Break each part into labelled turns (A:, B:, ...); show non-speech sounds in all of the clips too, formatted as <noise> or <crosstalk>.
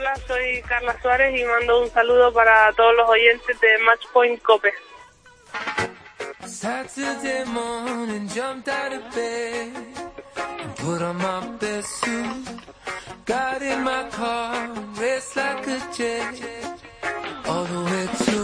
A: Hola, soy Carla Suárez y mando un saludo para todos los oyentes de Matchpoint Cope. Saturday morning, jumped out of bed and put on my best suit. Got in my car, raced like a jet, all the way to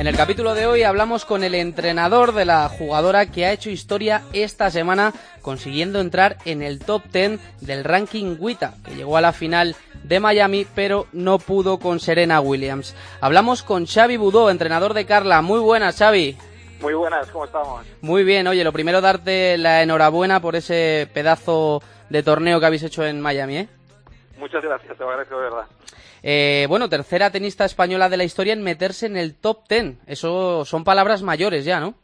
A: en el capítulo de hoy hablamos con el entrenador de la jugadora que ha hecho historia esta semana consiguiendo entrar en el top 10 del ranking WITA, que llegó a la final de Miami pero no pudo con Serena Williams. Hablamos con Xavi Budó, entrenador de Carla. Muy buenas, Xavi.
B: Muy buenas, ¿cómo estamos?
A: Muy bien, oye, lo primero darte la enhorabuena por ese pedazo de torneo que habéis hecho en Miami, ¿eh?
B: Muchas gracias, te agradezco de verdad.
A: Eh, bueno, tercera tenista española de la historia en meterse en el top ten. Eso son palabras mayores ya, ¿no?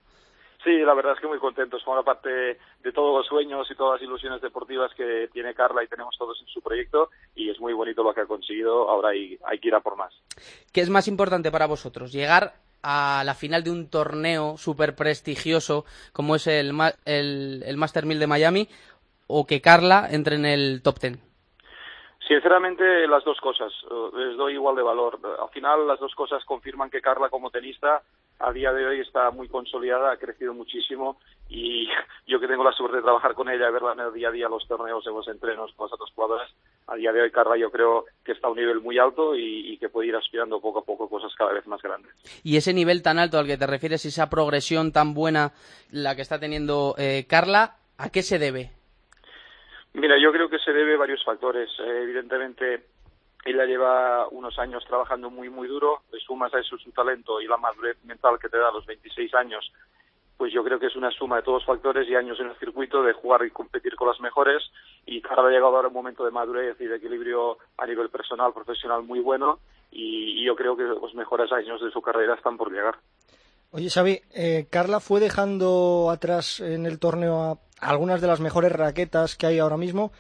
B: Sí, la verdad es que muy contentos. Forma parte de todos los sueños y todas las ilusiones deportivas que tiene Carla y tenemos todos en su proyecto y es muy bonito lo que ha conseguido. Ahora hay, hay que ir a por más.
A: ¿Qué es más importante para vosotros? ¿Llegar a la final de un torneo súper prestigioso como es el, el, el Master 1000 de Miami o que Carla entre en el top ten?
B: Sinceramente, las dos cosas. Eh, les doy igual de valor. Al final, las dos cosas confirman que Carla, como tenista, a día de hoy está muy consolidada, ha crecido muchísimo y <laughs> yo que tengo la suerte de trabajar con ella, verla en el día a día, los torneos, en los entrenos con las otras jugadoras, a día de hoy Carla yo creo que está a un nivel muy alto y, que puede ir aspirando poco a poco cosas cada vez más grandes.
A: Y ese nivel tan alto al que te refieres, esa progresión tan buena la que está teniendo eh, Carla, ¿a qué se debe?
B: Mira, yo creo que se debe a varios factores. Eh, evidentemente, ella lleva unos años trabajando muy, muy duro, le sumas a eso su talento y la madurez mental que te da a los 26 años, pues yo creo que es una suma de todos los factores y años en el circuito de jugar y competir con las mejores y cada ha llegado ahora un momento de madurez y de equilibrio a nivel personal, profesional muy bueno y, yo creo que los mejores años de su carrera están por llegar.
C: Oye, Xavi, eh, Carla fue dejando atrás en el torneo a algunas de las mejores raquetas que hay ahora mismo,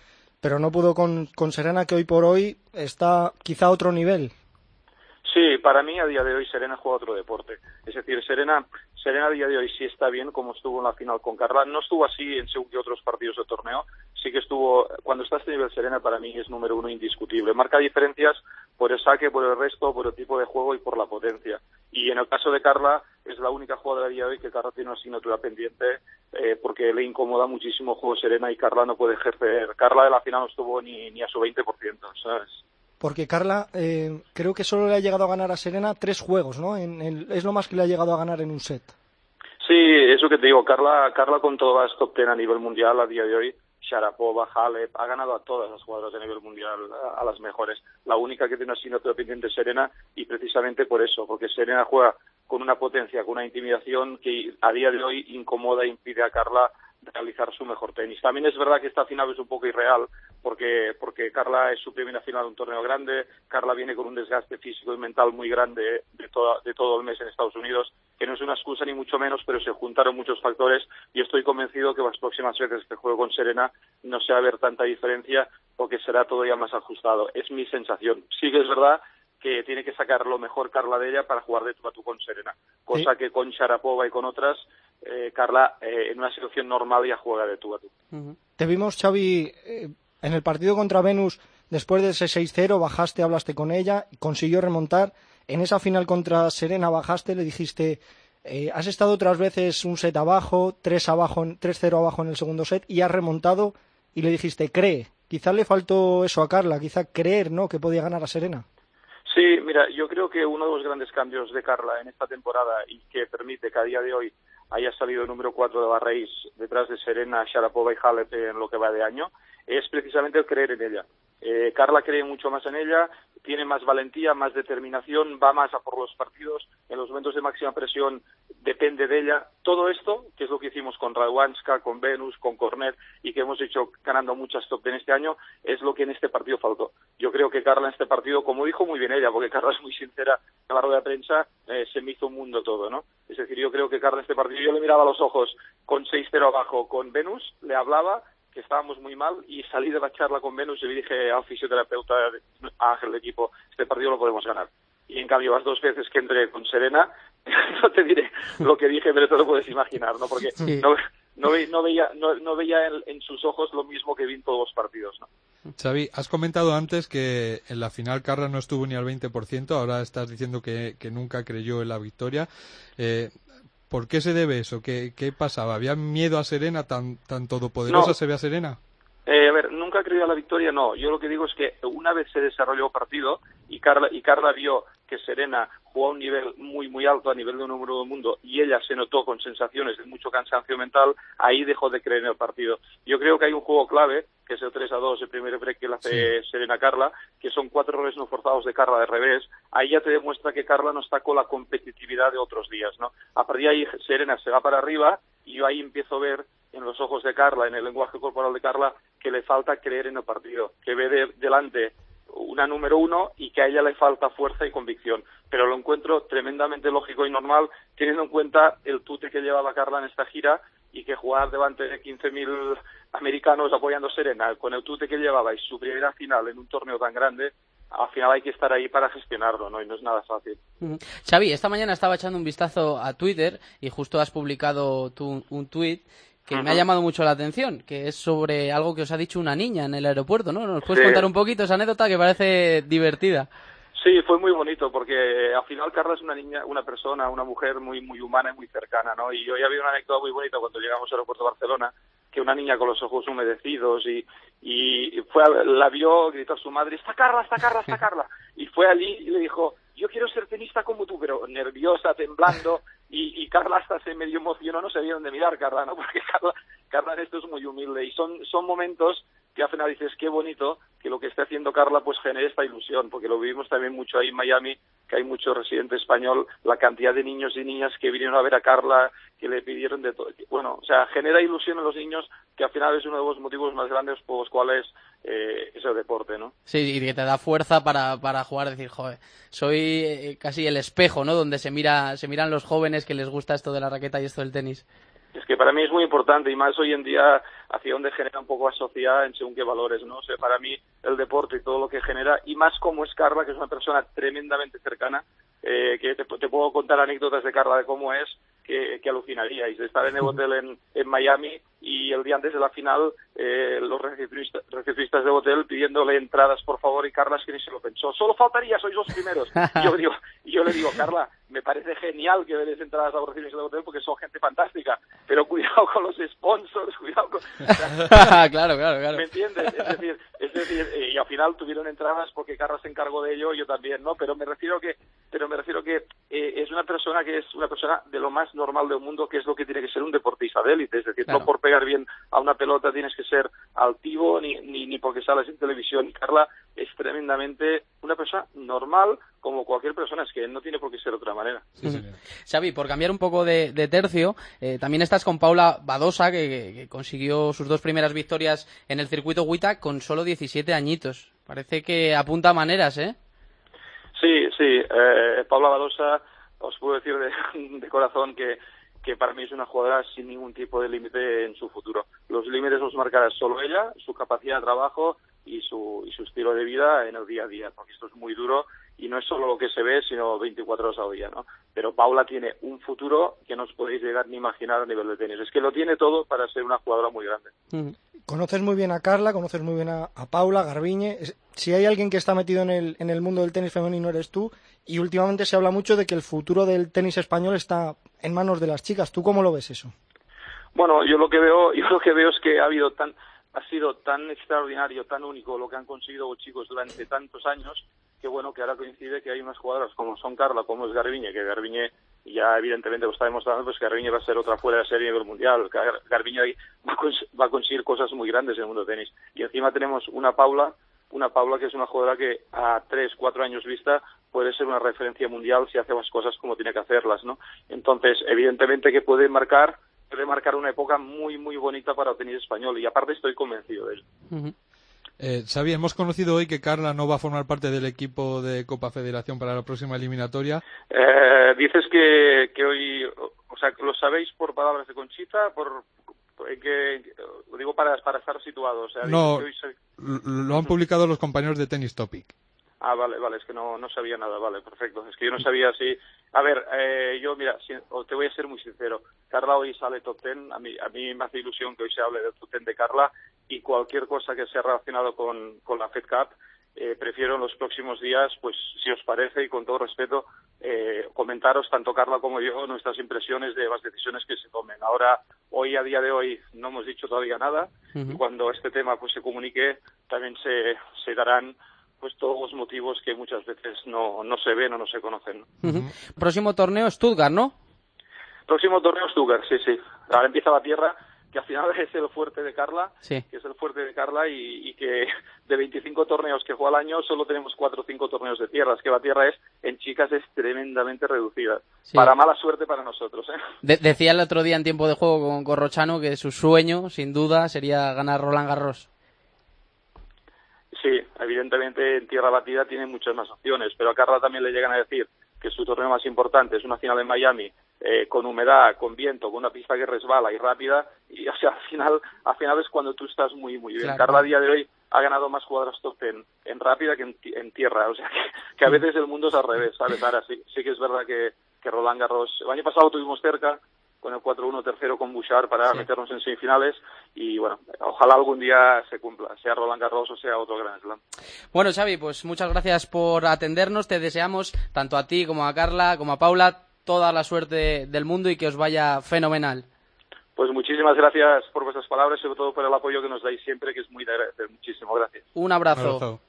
C: pero no pudo con, con Serena, que hoy por hoy está quizá a otro nivel.
B: Sí, para mí a día de hoy Serena juega otro deporte. Es decir, Serena, Serena a día de hoy sí está bien como estuvo en la final con Carla. No estuvo así en según que otros partidos de torneo. Sí que estuvo, cuando está a este nivel Serena para mí es número uno indiscutible. Marca diferencias por el saque, por el resto, por el tipo de juego y por la potencia. Y en el caso de Carla, es la única jugadora a día de hoy que Carla tiene una asignatura pendiente eh, porque le incomoda muchísimo el juego Serena y Carla no puede ejercer. Carla de la final no estuvo ni, ni a su 20%, ¿sabes?
C: Porque Carla eh, creo que solo le ha llegado a ganar a Serena tres juegos, ¿no? es lo más que le ha llegado a ganar en un set.
B: Sí, eso que te digo, Carla, Carla con todas top ten a nivel mundial a día de hoy, Sharapova, Halep, ha ganado a todas las jugadoras a nivel mundial, a, las mejores. La única que tiene una asignatura pendiente es Serena y precisamente por eso, porque Serena juega con una potencia, con una intimidación que a día de hoy incomoda e impide a Carla realizar su mejor tenis. También es verdad que esta final es un poco irreal porque, porque Carla es su primera final de un torneo grande, Carla viene con un desgaste físico y mental muy grande de, de todo el mes en Estados Unidos, que no es una excusa ni mucho menos, pero se juntaron muchos factores y estoy convencido que las próximas veces que juegue con Serena no se va a ver tanta diferencia porque será todavía más ajustado. Es mi sensación. Sí que es verdad que tiene que sacar lo mejor Carla de ella para jugar de tú a tú con Serena, cosa que con Sharapova y con otras, eh, Carla eh, en una situación normal ya juega de tú a tú.
C: Te vimos, Xavi, eh, en el partido contra Venus, después de ese 6-0, bajaste, hablaste con ella, consiguió remontar. En esa final contra Serena bajaste, le dijiste, has estado otras veces un set abajo, 3 abajo, 3-0 abajo en el segundo set y has remontado y le dijiste, cree. Quizá le faltó eso a Carla, quizá creer, ¿no?, que podía ganar a Serena.
B: Sí, mira, yo creo que uno de los grandes cambios de Carla en esta temporada y que permite que a día de hoy haya salido el número cuatro de la raíz detrás de Serena, Sharapova y Halep en lo que va de año, es precisamente el creer en ella. Eh, Carla cree mucho más en ella, tiene más valentía, más determinación, va más a por los partidos, en los momentos de máxima presión depende de ella. Todo esto, que es lo que hicimos con Radwanska, con Venus, con Cornet y que hemos hecho ganando muchas top en este año, es lo que en este partido faltó. Yo creo que Carla en este partido, como dijo muy bien ella, porque Carla es muy sincera en la rueda de prensa, eh, se me hizo un mundo todo, ¿no? Es decir, yo creo que Carla en este partido, yo le miraba a los ojos con 6-0 abajo con Venus, le hablaba que estábamos muy mal y salí de la charla con Venus y le dije al fisioterapeuta, a Ángel de equipo, este partido lo podemos ganar. Y en cambio las dos veces que entré con Serena, <laughs> no te diré lo que dije, pero te lo puedes imaginar, ¿no? Porque no, no veía, no, veía en, sus ojos lo mismo que vi en todos los partidos. ¿no?
D: Xavi, has comentado antes que en la final Carla no estuvo ni al 20%, ahora estás diciendo que, nunca creyó en la victoria. Eh, ¿Por qué se debe eso? ¿Qué, pasaba? ¿Había miedo a Serena? ¿Tan, tan todopoderosa se ve a Serena?
B: Eh, a ver, nunca creía en la victoria, no. Yo lo que digo es que una vez se desarrolló el partido y Carla, y Carla vio que Serena jugó a un nivel muy, muy alto a nivel de número del mundo y ella se notó con sensaciones de mucho cansancio mental, ahí dejó de creer en el partido. Yo creo que hay un juego clave, que es el 3 a 2, el primer break que le hace Serena Carla, que son cuatro errores no forzados de Carla de revés. Ahí ya te demuestra que Carla no está con la competitividad de otros días, ¿no? A partir de ahí Serena se va para arriba y yo ahí empiezo a ver en los ojos de Carla, en el lenguaje corporal de Carla, que le falta creer en el partido, que ve de, delante una número uno y que a ella le falta fuerza y convicción. Pero lo encuentro tremendamente lógico y normal, teniendo en cuenta el tute que llevaba Carla en esta gira y que jugar delante de 15.000 americanos apoyando Serena, con el tute que llevaba y su primera final en un torneo tan grande, al final hay que estar ahí para gestionarlo, ¿no? Y no es nada fácil.
E: Xavi, esta mañana estaba echando un vistazo a Twitter y justo has publicado tú un tuit que me ha llamado mucho la atención, que es sobre algo que os ha dicho una niña en el aeropuerto, ¿no? ¿Nos puedes contar un poquito esa anécdota que parece divertida?
B: Sí, fue muy bonito porque al final Carla es una niña, una persona, una mujer muy muy humana y muy cercana, ¿no? Y hoy había una anécdota muy bonita cuando llegamos al aeropuerto de Barcelona, que una niña con los ojos humedecidos y, y fue la vio, gritó a su madre, está Carla, está Carla, está Carla. Y fue allí y le dijo, yo quiero ser tenista como tú, pero nerviosa, temblando, y, y, Carla hasta se medio emocionó, no sabía dónde mirar Carla, ¿no? <laughs> Porque Carla, Carla en esto es muy humilde y son, son momentos que al final dices, qué bonito que lo que está haciendo Carla pues genere esta ilusión, porque lo vivimos también mucho ahí en Miami, que hay mucho residente español, la cantidad de niños y niñas que vinieron a ver a Carla, que le pidieron de todo. Bueno, o sea, genera ilusión en los niños, que al final es uno de los motivos más grandes por los cuales eh, es el deporte, ¿no?
E: Sí, y que te da fuerza para, para jugar, decir, joder, soy eh, casi el espejo, ¿no? Donde se, mira, se miran los jóvenes que les gusta esto de la raqueta y esto del tenis.
B: Es que para mí es muy importante y más hoy en día hacia donde genera un poco la sociedad en según qué valores, ¿no? O sea, para mí el deporte y todo lo que genera, y más como es Carla, que es una persona tremendamente cercana, eh, que te, puedo contar anécdotas de Carla de cómo es, que, que alucinaríais. Estar en el hotel en, en Miami y el día antes de la final eh, los recepcionistas, de hotel pidiéndole entradas por favor y Carla es que ni se lo pensó solo faltaría sois los primeros y <laughs> yo digo yo le digo Carla me parece genial que des entradas a recepcionistas de hotel porque son gente fantástica pero cuidado con los sponsors <laughs> cuidado con <laughs>
E: claro claro claro.
B: me entiendes es decir es decir eh, y al final tuvieron entradas porque Carla se encargó de ello yo también no pero me refiero que pero me refiero que eh, es una persona que es una persona de lo más normal del mundo que es lo que tiene que ser un deportista de élite es decir no por pegar bien a una pelota tienes que ser altivo ni, ni, ni porque sales en televisión. Carla es tremendamente una persona normal como cualquier persona, es que no tiene por qué ser de otra manera.
E: Xavi, por cambiar un poco de, tercio, eh, también estás con Paula Badosa, que, consiguió sus dos primeras victorias en el circuito Huita con solo 17 añitos. Parece que apunta maneras, ¿eh?
B: Sí, sí. Eh, Paula Badosa, os puedo decir <laughs> de corazón que que para mí es una jugadora sin ningún tipo de límite en su futuro. Los límites los marcará solo ella, su capacidad de trabajo y su, y su estilo de vida en el día a día, porque esto es muy duro y no es solo lo que se ve, sino 24 horas al día, ¿no? Pero Paula tiene un futuro que no os podéis llegar ni imaginar a nivel de tenis. Es que lo tiene todo para ser una jugadora muy grande.
C: Mm. Conoces muy bien a Carla, conoces muy bien a, Paula, Garbiñe. Si hay alguien que está metido en el, en el mundo del tenis femenino eres tú. Y últimamente se habla mucho de que el futuro del tenis español está en manos de las chicas. ¿Tú cómo lo ves eso?
B: Bueno, yo lo que veo, <laughs> yo lo que veo es que ha habido tan ha sido tan extraordinario, tan único lo que han conseguido los chicos durante tantos años, que bueno, que ahora coincide que hay unas jugadoras como son Carla, como es Garbiñe, que Garbiñe ya evidentemente lo está demostrando, pues que Garbiñe va a ser otra fuera de serie a nivel mundial, Garbiñe va a, conseguir cosas muy grandes en el mundo del tenis. Y encima tenemos una Paula, una Paula que es una jugadora que a tres, cuatro años vista puede ser una referencia mundial si hace las cosas como tiene que hacerlas, ¿no? Entonces, evidentemente que puede marcar puede marcar una época muy, muy bonita para el tenis español y aparte estoy convencido de ello.
D: Eh, Xavi, hemos conocido hoy que Carla no va a formar parte del equipo de Copa Federación para la próxima eliminatoria.
B: Eh, dices que, que hoy, o sea, ¿lo sabéis por palabras de Conchita? por que lo digo para, para estar situados.
D: no, lo han publicado los compañeros de Tennis Topic.
B: Ah, vale, vale, es que no, no sabía nada, vale, perfecto. Es que yo no sabía si... A ver, eh, yo, mira, te voy a ser muy sincero. Carla hoy sale top ten, a mí, a mí me hace ilusión que hoy se hable del top ten de Carla y cualquier cosa que sea relacionado con, con la Fed Cup, eh, prefiero en los próximos días, pues si os parece y con todo respeto, eh, comentaros tanto Carla como yo nuestras impresiones de las decisiones que se tomen. Ahora, hoy a día de hoy no hemos dicho todavía nada y cuando este tema pues se comunique también se, se darán pues todos los motivos que muchas veces no, no se ven o no se conocen.
E: Próximo torneo Stuttgart, ¿no?
B: Próximo torneo Stuttgart, sí, sí. Ahora empieza la tierra que al final es el fuerte de Carla, que es el fuerte de Carla y, que de 25 torneos que juega al año solo tenemos 4 o 5 torneos de tierra. Es que la tierra es en chicas es tremendamente reducida. Para mala suerte para nosotros. ¿eh?
E: decía el otro día en tiempo de juego con Corrochano que su sueño, sin duda, sería ganar Roland Garros.
B: Sí, evidentemente en tierra batida tiene muchas más opciones, pero a Carla también le llegan a decir que su torneo más importante es una final en Miami eh, con humedad, con viento, con una pista que resbala y rápida, y o sea, al final, al final es cuando tú estás muy, muy bien. Carla a día de hoy ha ganado más jugadoras top en, en rápida que en, tierra, o sea, que, a veces el mundo es al revés, ¿sabes? Ahora sí, sí que es verdad que, que Roland Garros, el año pasado tuvimos cerca, con el 4-1 tercero con Bouchard para meternos en semifinales y bueno, ojalá algún día se cumpla, sea Roland Garros o sea otro Gran Slam.
E: Bueno, Xavi, pues muchas gracias por atendernos, te deseamos tanto a ti como a Carla como a Paula toda la suerte del mundo y que os vaya fenomenal.
B: Pues muchísimas gracias por vuestras palabras y sobre todo por el apoyo que nos dais siempre, que es muy de agradecer. Muchísimas gracias.
E: Un abrazo.